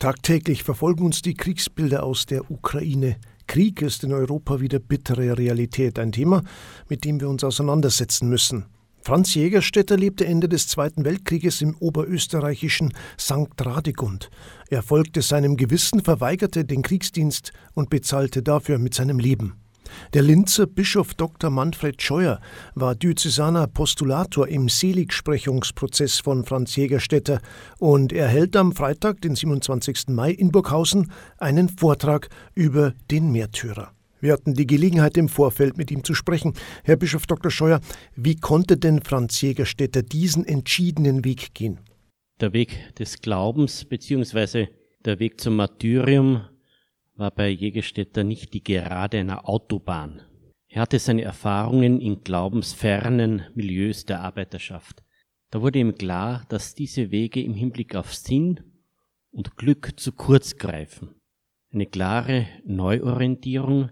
Tagtäglich verfolgen uns die Kriegsbilder aus der Ukraine. Krieg ist in Europa wieder bittere Realität, ein Thema, mit dem wir uns auseinandersetzen müssen. Franz Jägerstätter lebte Ende des Zweiten Weltkrieges im oberösterreichischen St. Radegund. Er folgte seinem Gewissen, verweigerte den Kriegsdienst und bezahlte dafür mit seinem Leben. Der Linzer Bischof Dr. Manfred Scheuer war Diözesaner Postulator im Seligsprechungsprozess von Franz Jägerstätter und er hält am Freitag, den 27. Mai in Burghausen, einen Vortrag über den Märtyrer. Wir hatten die Gelegenheit, im Vorfeld mit ihm zu sprechen. Herr Bischof Dr. Scheuer, wie konnte denn Franz Jägerstätter diesen entschiedenen Weg gehen? Der Weg des Glaubens bzw. der Weg zum Martyrium war bei Jägerstätter nicht die Gerade einer Autobahn. Er hatte seine Erfahrungen in glaubensfernen Milieus der Arbeiterschaft. Da wurde ihm klar, dass diese Wege im Hinblick auf Sinn und Glück zu kurz greifen. Eine klare Neuorientierung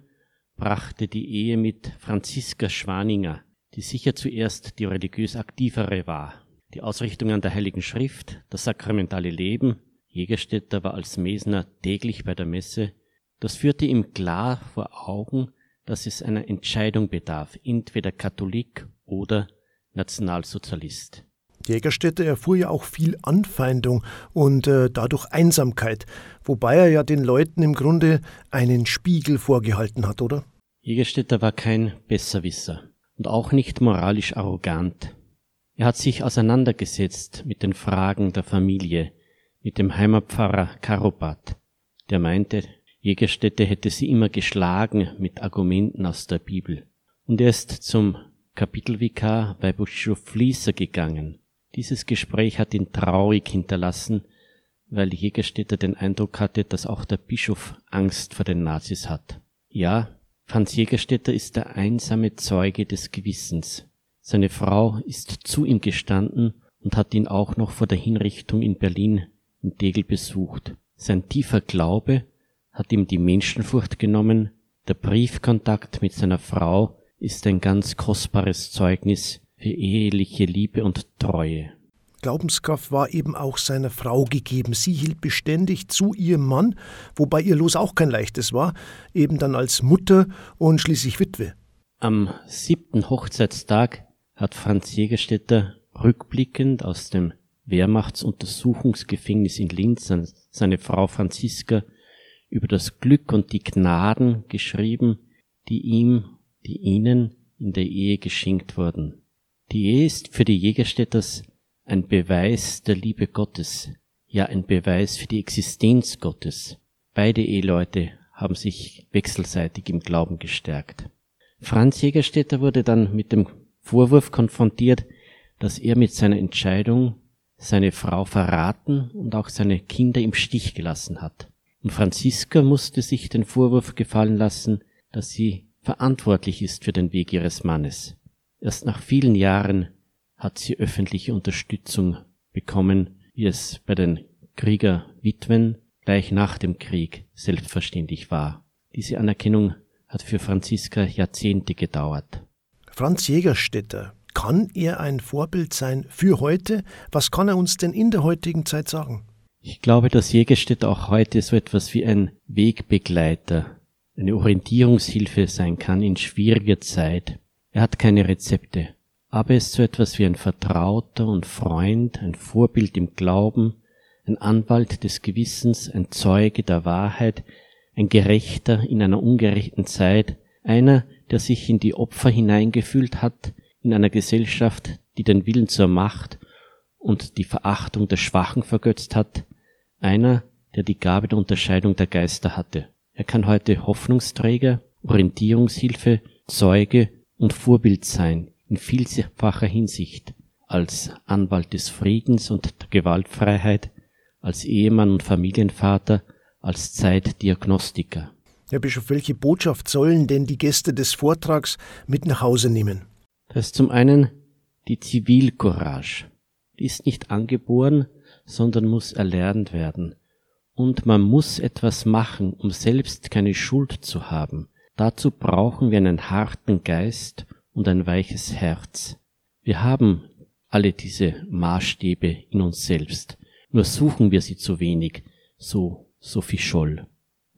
brachte die Ehe mit Franziska Schwaninger, die sicher zuerst die religiös aktivere war. Die Ausrichtung an der Heiligen Schrift, das sakramentale Leben, Jägerstätter war als Mesner täglich bei der Messe, das führte ihm klar vor Augen, dass es einer Entscheidung bedarf, entweder Katholik oder Nationalsozialist. Jägerstätte erfuhr ja auch viel Anfeindung und äh, dadurch Einsamkeit, wobei er ja den Leuten im Grunde einen Spiegel vorgehalten hat, oder? Jägerstätter war kein Besserwisser und auch nicht moralisch arrogant. Er hat sich auseinandergesetzt mit den Fragen der Familie, mit dem Heimatpfarrer Karobat, der meinte, Jägerstätte hätte sie immer geschlagen mit Argumenten aus der Bibel. Und er ist zum Kapitelvikar bei Bischof Fließer gegangen. Dieses Gespräch hat ihn traurig hinterlassen, weil Jägerstätter den Eindruck hatte, dass auch der Bischof Angst vor den Nazis hat. Ja, Franz Jägerstätter ist der einsame Zeuge des Gewissens. Seine Frau ist zu ihm gestanden und hat ihn auch noch vor der Hinrichtung in Berlin in Degel besucht. Sein tiefer Glaube hat ihm die Menschenfurcht genommen, der Briefkontakt mit seiner Frau ist ein ganz kostbares Zeugnis für eheliche Liebe und Treue. Glaubenskraft war eben auch seiner Frau gegeben. Sie hielt beständig zu ihrem Mann, wobei ihr Los auch kein leichtes war, eben dann als Mutter und schließlich Witwe. Am siebten Hochzeitstag hat Franz Jägerstätter rückblickend aus dem Wehrmachtsuntersuchungsgefängnis in Linz seine Frau Franziska über das Glück und die Gnaden geschrieben, die ihm, die ihnen in der Ehe geschenkt wurden. Die Ehe ist für die Jägerstädters ein Beweis der Liebe Gottes, ja ein Beweis für die Existenz Gottes. Beide Eheleute haben sich wechselseitig im Glauben gestärkt. Franz Jägerstätter wurde dann mit dem Vorwurf konfrontiert, dass er mit seiner Entscheidung seine Frau verraten und auch seine Kinder im Stich gelassen hat. Und Franziska musste sich den Vorwurf gefallen lassen, dass sie verantwortlich ist für den Weg ihres Mannes. Erst nach vielen Jahren hat sie öffentliche Unterstützung bekommen, wie es bei den Kriegerwitwen gleich nach dem Krieg selbstverständlich war. Diese Anerkennung hat für Franziska Jahrzehnte gedauert. Franz Jägerstätter, kann er ein Vorbild sein für heute? Was kann er uns denn in der heutigen Zeit sagen? Ich glaube, dass Jägerstedt auch heute so etwas wie ein Wegbegleiter, eine Orientierungshilfe sein kann in schwieriger Zeit. Er hat keine Rezepte, aber er ist so etwas wie ein Vertrauter und Freund, ein Vorbild im Glauben, ein Anwalt des Gewissens, ein Zeuge der Wahrheit, ein Gerechter in einer ungerechten Zeit, einer, der sich in die Opfer hineingefühlt hat, in einer Gesellschaft, die den Willen zur Macht und die Verachtung der Schwachen vergötzt hat, einer, der die Gabe der Unterscheidung der Geister hatte. Er kann heute Hoffnungsträger, Orientierungshilfe, Zeuge und Vorbild sein in vielfacher Hinsicht, als Anwalt des Friedens und der Gewaltfreiheit, als Ehemann und Familienvater, als Zeitdiagnostiker. Herr Bischof, welche Botschaft sollen denn die Gäste des Vortrags mit nach Hause nehmen? Das ist zum einen die Zivilcourage. Die ist nicht angeboren, sondern muss erlernt werden. Und man muss etwas machen, um selbst keine Schuld zu haben. Dazu brauchen wir einen harten Geist und ein weiches Herz. Wir haben alle diese Maßstäbe in uns selbst, nur suchen wir sie zu wenig, so Sophie Scholl.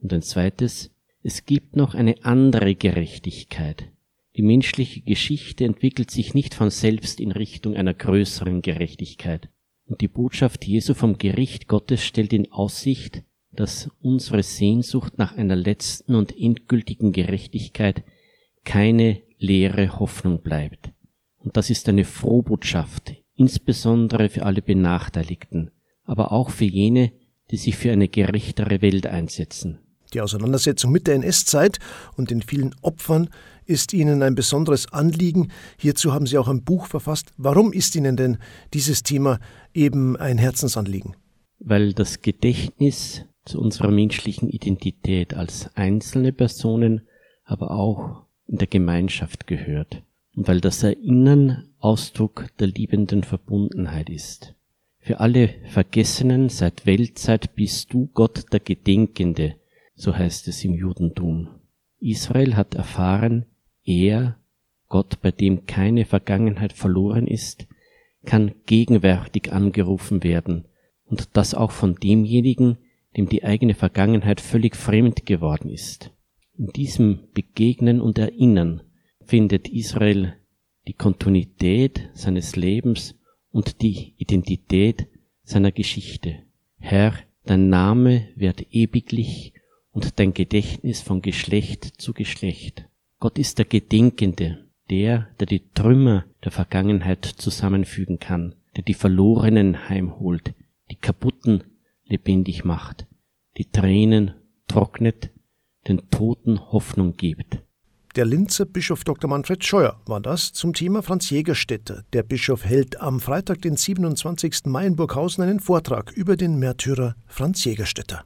Und ein zweites, es gibt noch eine andere Gerechtigkeit. Die menschliche Geschichte entwickelt sich nicht von selbst in Richtung einer größeren Gerechtigkeit. Und die Botschaft Jesu vom Gericht Gottes stellt in Aussicht, dass unsere Sehnsucht nach einer letzten und endgültigen Gerechtigkeit keine leere Hoffnung bleibt. Und das ist eine Frohbotschaft, insbesondere für alle Benachteiligten, aber auch für jene, die sich für eine gerechtere Welt einsetzen. Die Auseinandersetzung mit der NS-Zeit und den vielen Opfern ist Ihnen ein besonderes Anliegen. Hierzu haben Sie auch ein Buch verfasst. Warum ist Ihnen denn dieses Thema eben ein Herzensanliegen? Weil das Gedächtnis zu unserer menschlichen Identität als einzelne Personen, aber auch in der Gemeinschaft gehört und weil das Erinnern Ausdruck der liebenden Verbundenheit ist. Für alle Vergessenen seit Weltzeit bist du Gott der Gedenkende, so heißt es im Judentum. Israel hat erfahren, er, Gott, bei dem keine Vergangenheit verloren ist, kann gegenwärtig angerufen werden, und das auch von demjenigen, dem die eigene Vergangenheit völlig fremd geworden ist. In diesem Begegnen und Erinnern findet Israel die Kontinuität seines Lebens und die Identität seiner Geschichte. Herr, dein Name wird ewiglich und dein Gedächtnis von Geschlecht zu Geschlecht. Gott ist der Gedenkende, der, der die Trümmer der Vergangenheit zusammenfügen kann, der die Verlorenen heimholt, die Kaputten lebendig macht, die Tränen trocknet, den Toten Hoffnung gibt. Der Linzer Bischof Dr. Manfred Scheuer war das zum Thema Franz Jägerstätter. Der Bischof hält am Freitag, den 27. Mai in Burghausen einen Vortrag über den Märtyrer Franz Jägerstätter.